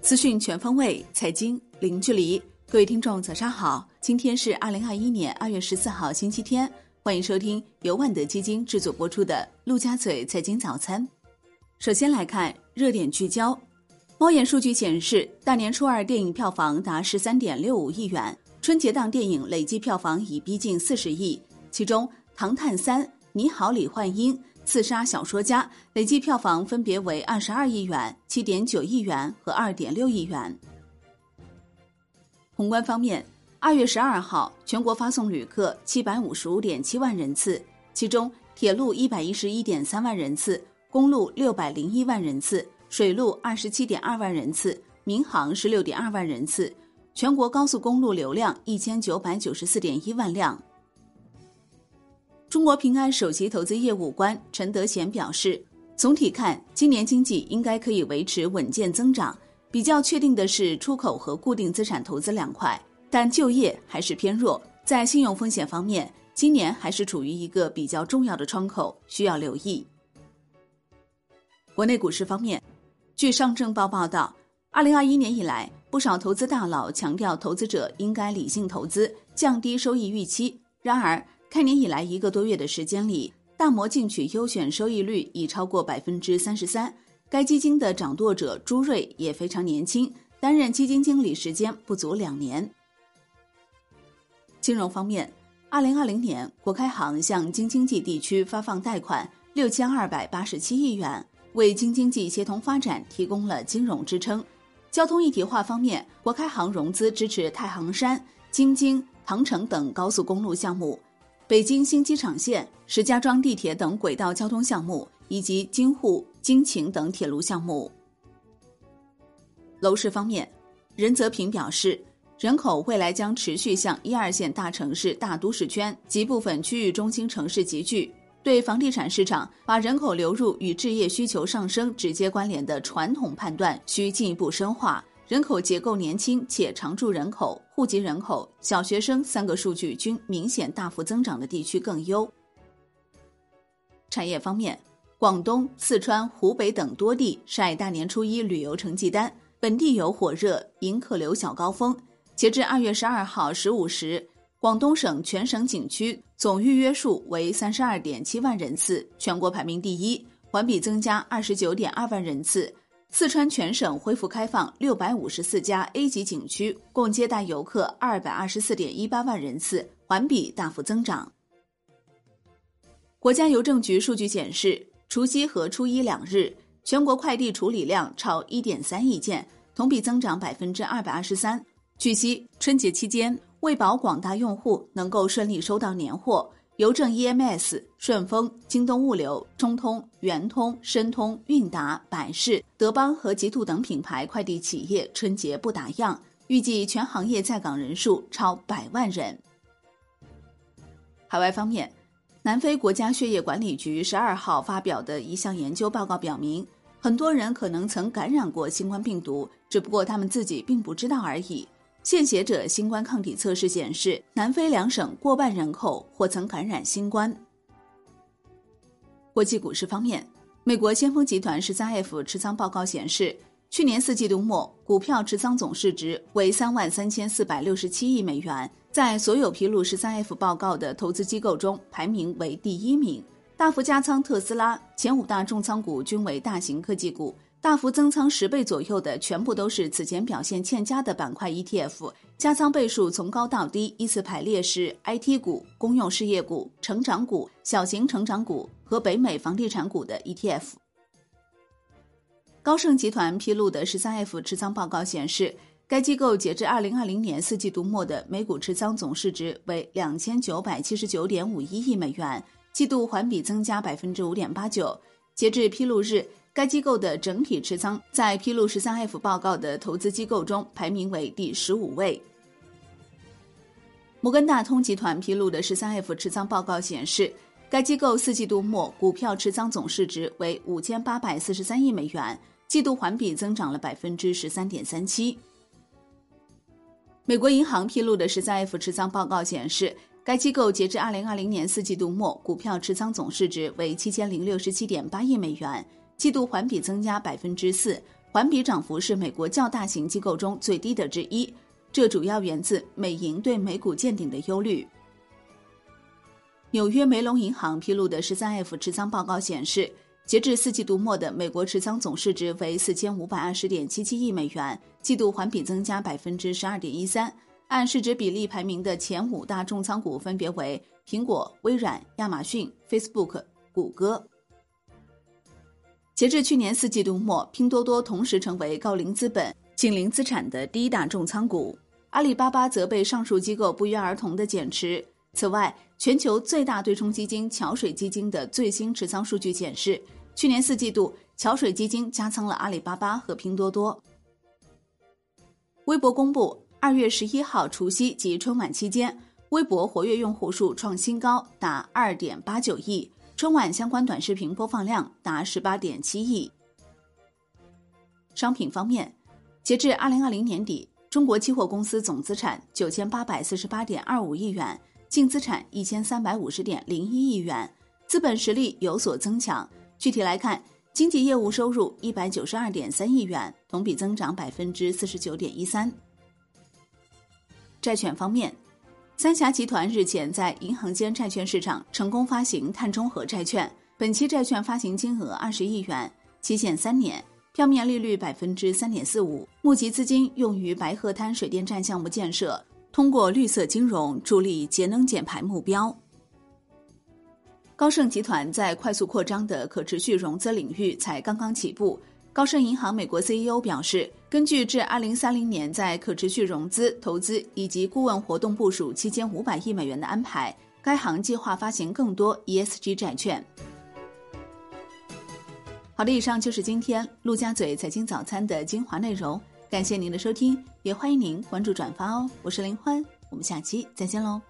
资讯全方位，财经零距离。各位听众，早上好！今天是二零二一年二月十四号，星期天。欢迎收听由万德基金制作播出的《陆家嘴财经早餐》。首先来看热点聚焦。猫眼数据显示，大年初二电影票房达十三点六五亿元，春节档电影累计票房已逼近四十亿。其中，《唐探三》《你好，李焕英》《刺杀小说家》累计票房分别为二十二亿元、七点九亿元和二点六亿元。宏观方面，二月十二号，全国发送旅客七百五十五点七万人次，其中铁路一百一十一点三万人次，公路六百零一万人次。水路二十七点二万人次，民航十六点二万人次，全国高速公路流量一千九百九十四点一万辆。中国平安首席投资业务官陈德贤表示，总体看，今年经济应该可以维持稳健增长。比较确定的是出口和固定资产投资两块，但就业还是偏弱。在信用风险方面，今年还是处于一个比较重要的窗口，需要留意。国内股市方面。据上证报报道，二零二一年以来，不少投资大佬强调投资者应该理性投资，降低收益预期。然而，开年以来一个多月的时间里，大摩进取优选收益率已超过百分之三十三。该基金的掌舵者朱瑞也非常年轻，担任基金经理时间不足两年。金融方面，二零二零年，国开行向京津冀地区发放贷款六千二百八十七亿元。为京津冀协同发展提供了金融支撑。交通一体化方面，国开行融资支持太行山、京津、唐城等高速公路项目，北京新机场线、石家庄地铁等轨道交通项目，以及京沪、京秦等铁路项目。楼市方面，任泽平表示，人口未来将持续向一二线大城市、大都市圈及部分区域中心城市集聚。对房地产市场把人口流入与置业需求上升直接关联的传统判断需进一步深化。人口结构年轻且常住人口、户籍人口、小学生三个数据均明显大幅增长的地区更优。产业方面，广东、四川、湖北等多地晒大年初一旅游成绩单，本地游火热，迎客流小高峰。截至二月十二号十五时。广东省全省景区总预约数为三十二点七万人次，全国排名第一，环比增加二十九点二万人次。四川全省恢复开放六百五十四家 A 级景区，共接待游客二百二十四点一八万人次，环比大幅增长。国家邮政局数据显示，除夕和初一两日，全国快递处理量超一点三亿件，同比增长百分之二百二十三。据悉，春节期间。为保广大用户能够顺利收到年货，邮政 EMS、顺丰、京东物流、中通、圆通、申通、韵达、百世、德邦和极兔等品牌快递企业春节不打烊，预计全行业在岗人数超百万人。海外方面，南非国家血液管理局十二号发表的一项研究报告表明，很多人可能曾感染过新冠病毒，只不过他们自己并不知道而已。献血者新冠抗体测试显示，南非两省过半人口或曾感染新冠。国际股市方面，美国先锋集团十三 F 持仓报告显示，去年四季度末股票持仓总市值为三万三千四百六十七亿美元，在所有披露十三 F 报告的投资机构中排名为第一名，大幅加仓特斯拉，前五大重仓股均为大型科技股。大幅增仓十倍左右的，全部都是此前表现欠佳的板块 ETF，加仓倍数从高到低依次排列是 IT 股、公用事业股、成长股、小型成长股和北美房地产股的 ETF。高盛集团披露的十三 F 持仓报告显示，该机构截至二零二零年四季度末的美股持仓总市值为两千九百七十九点五一亿美元，季度环比增加百分之五点八九。截至披露日。该机构的整体持仓在披露十三 F 报告的投资机构中排名为第十五位。摩根大通集团披露的十三 F 持仓报告显示，该机构四季度末股票持仓总市值为五千八百四十三亿美元，季度环比增长了百分之十三点三七。美国银行披露的十三 F 持仓报告显示，该机构截至二零二零年四季度末股票持仓总市值为七千零六十七点八亿美元。季度环比增加百分之四，环比涨幅是美国较大型机构中最低的之一。这主要源自美银对美股见顶的忧虑。纽约梅隆银行披露的十三 F 持仓报告显示，截至四季度末的美国持仓总市值为四千五百二十点七七亿美元，季度环比增加百分之十二点一三。按市值比例排名的前五大重仓股分别为苹果、微软、亚马逊、Facebook、谷歌。截至去年四季度末，拼多多同时成为高瓴资本。景林资产的第一大重仓股，阿里巴巴则被上述机构不约而同的减持。此外，全球最大对冲基金桥水基金的最新持仓数据显示，去年四季度桥水基金加仓了阿里巴巴和拼多多。微博公布，二月十一号除夕及春晚期间，微博活跃用户数创新高，达二点八九亿，春晚相关短视频播放量达十八点七亿。商品方面。截至二零二零年底，中国期货公司总资产九千八百四十八点二五亿元，净资产一千三百五十点零一亿元，资本实力有所增强。具体来看，经纪业务收入一百九十二点三亿元，同比增长百分之四十九点一三。债券方面，三峡集团日前在银行间债券市场成功发行碳中和债券，本期债券发行金额二十亿元，期限三年。票面利率百分之三点四五，募集资金用于白鹤滩水电站项目建设，通过绿色金融助力节能减排目标。高盛集团在快速扩张的可持续融资领域才刚刚起步。高盛银行美国 CEO 表示，根据至二零三零年在可持续融资、投资以及顾问活动部署七千五百亿美元的安排，该行计划发行更多 ESG 债券。好的，以上就是今天陆家嘴财经早餐的精华内容，感谢您的收听，也欢迎您关注转发哦。我是林欢，我们下期再见喽。